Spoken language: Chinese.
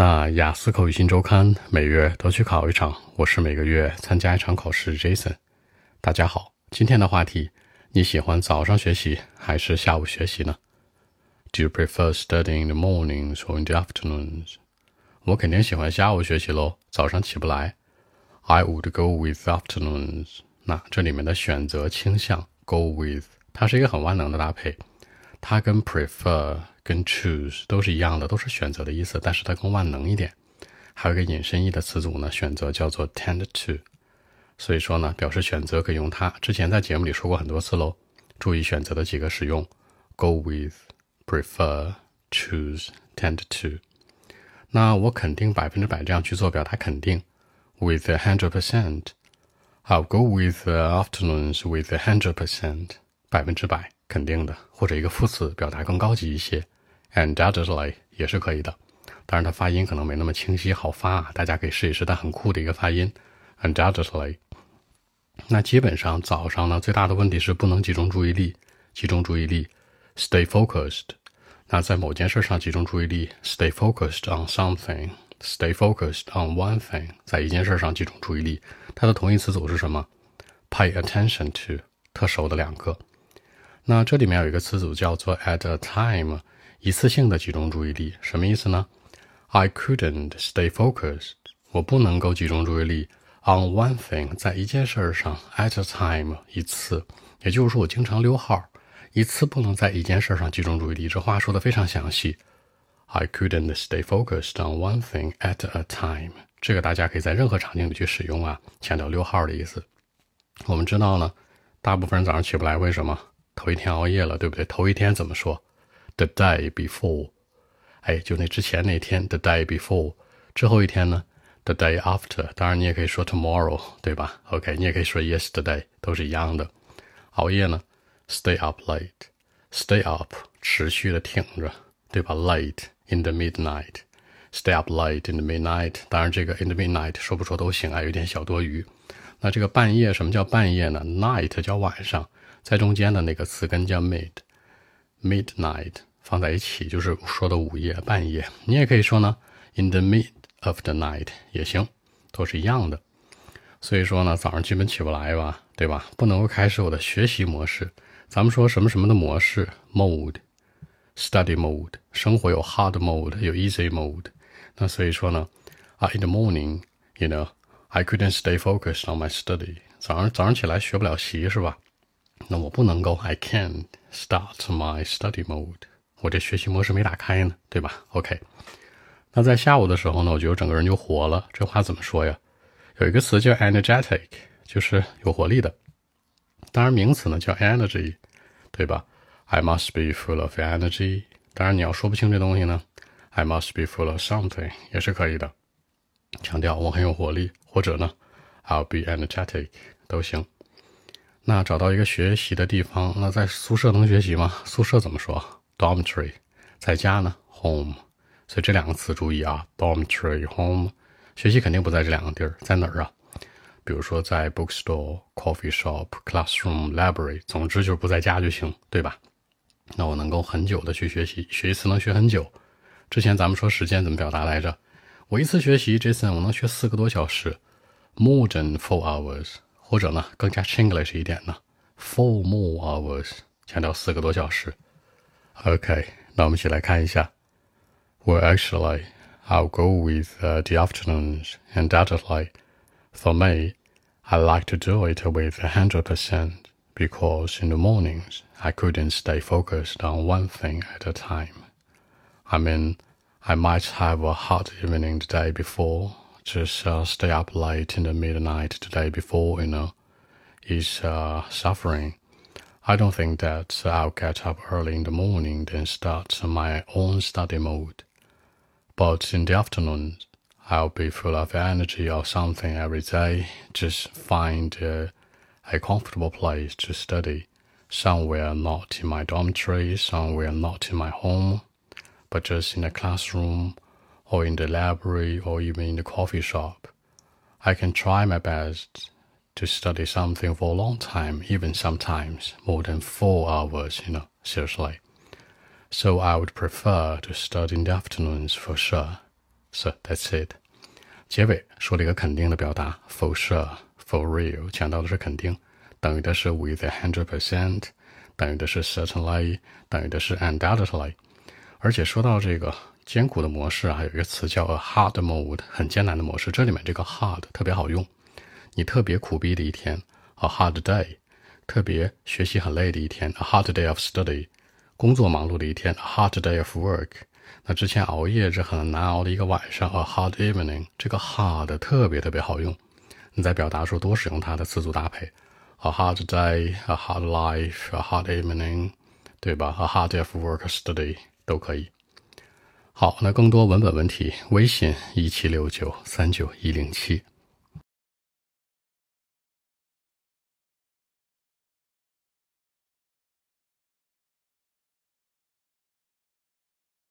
那雅思口语新周刊每月都去考一场，我是每个月参加一场考试。Jason，大家好，今天的话题，你喜欢早上学习还是下午学习呢？Do you prefer studying in the mornings or in the afternoons？我肯定喜欢下午学习喽，早上起不来。I would go with afternoons。那这里面的选择倾向 go with，它是一个很万能的搭配，它跟 prefer。跟 choose 都是一样的，都是选择的意思，但是它更万能一点。还有一个引申义的词组呢，选择叫做 tend to。所以说呢，表示选择可以用它。之前在节目里说过很多次喽。注意选择的几个使用：go with、prefer、choose、tend to。那我肯定百分之百这样去做，表达肯定，with a hundred percent。I'll go with the afternoons with a hundred percent，百分之百肯定的，或者一个副词表达更高级一些。Undoubtedly 也是可以的，当然它发音可能没那么清晰好发啊，大家可以试一试，但很酷的一个发音。Undoubtedly，那基本上早上呢最大的问题是不能集中注意力，集中注意力，stay focused。那在某件事上集中注意力，stay focused on something，stay focused on one thing，在一件事上集中注意力，它的同义词组是什么？Pay attention to，特熟的两个。那这里面有一个词组叫做 at a time。一次性的集中注意力什么意思呢？I couldn't stay focused，我不能够集中注意力 on one thing，在一件事上 at a time 一次，也就是说我经常溜号，一次不能在一件事上集中注意力。这话说的非常详细。I couldn't stay focused on one thing at a time，这个大家可以在任何场景里去使用啊，强调溜号的意思。我们知道呢，大部分人早上起不来，为什么？头一天熬夜了，对不对？头一天怎么说 ？The day before，哎，就那之前那天，the day before，之后一天呢，the day after。当然你也可以说 tomorrow，对吧？OK，你也可以说 yesterday，都是一样的。熬夜呢，stay up late，stay up，持续的挺着，对吧？Late in the midnight，stay up late in the midnight。当然这个 in the midnight 说不说都行啊，有点小多余。那这个半夜，什么叫半夜呢？Night 叫晚上，在中间的那个词根叫 mid，midnight。 放在一起就是说的午夜、半夜。你也可以说呢，in the mid of the night 也行，都是一样的。所以说呢，早上基本起不来吧，对吧？不能够开始我的学习模式。咱们说什么什么的模式，mode，study mode。生活有 hard mode，有 easy mode。那所以说呢，啊，in the morning，you know，I couldn't stay focused on my study。早上早上起来学不了习是吧？那我不能够，I can't start my study mode。我这学习模式没打开呢，对吧？OK，那在下午的时候呢，我觉得整个人就活了。这话怎么说呀？有一个词叫 energetic，就是有活力的。当然，名词呢叫 energy，对吧？I must be full of energy。当然，你要说不清这东西呢，I must be full of something 也是可以的。强调我很有活力，或者呢，I'll be energetic 都行。那找到一个学习的地方，那在宿舍能学习吗？宿舍怎么说？dormitory，在家呢，home，所以这两个词注意啊，dormitory home，学习肯定不在这两个地儿，在哪儿啊？比如说在 bookstore、coffee shop、classroom、library，总之就是不在家就行，对吧？那我能够很久的去学习，学一次能学很久。之前咱们说时间怎么表达来着？我一次学习，Jason，我能学四个多小时，more than four hours，或者呢更加 Chinglish 一点呢，four more hours，强调四个多小时。Okay, 那我们一起来看一下。Well, actually, I'll go with uh, the afternoons undoubtedly. For me, I like to do it with a hundred percent because in the mornings I couldn't stay focused on one thing at a time. I mean, I might have a hot evening the day before, just uh, stay up late in the midnight the day before, you know, is uh, suffering I don't think that I'll get up early in the morning and start my own study mode. But in the afternoon, I'll be full of energy or something every day. Just find a, a comfortable place to study. Somewhere not in my dormitory, somewhere not in my home, but just in a classroom or in the library or even in the coffee shop. I can try my best to study something for a long time, even sometimes more than four hours, you know, seriously. So I would prefer to study in the afternoons for sure. So that's it。结尾说了一个肯定的表达，for sure，for real，强调的是肯定，等于的是 with a hundred percent，等于的是 certainly，等于的是 undoubtedly。而且说到这个艰苦的模式啊，还有一个词叫 a hard mode，很艰难的模式。这里面这个 hard 特别好用， 你特别苦逼的一天，a hard day。特别学习很累的一天，a hard day of study；工作忙碌的一天，a hard day of work。那之前熬夜这很难熬的一个晚上，a hard evening。这个 hard 特别特别好用，你在表达时候多使用它的词组搭配，a hard day，a hard life，a hard evening，对吧？a hard day of work study 都可以。好，那更多文本问题，微信一七六九三九一零七。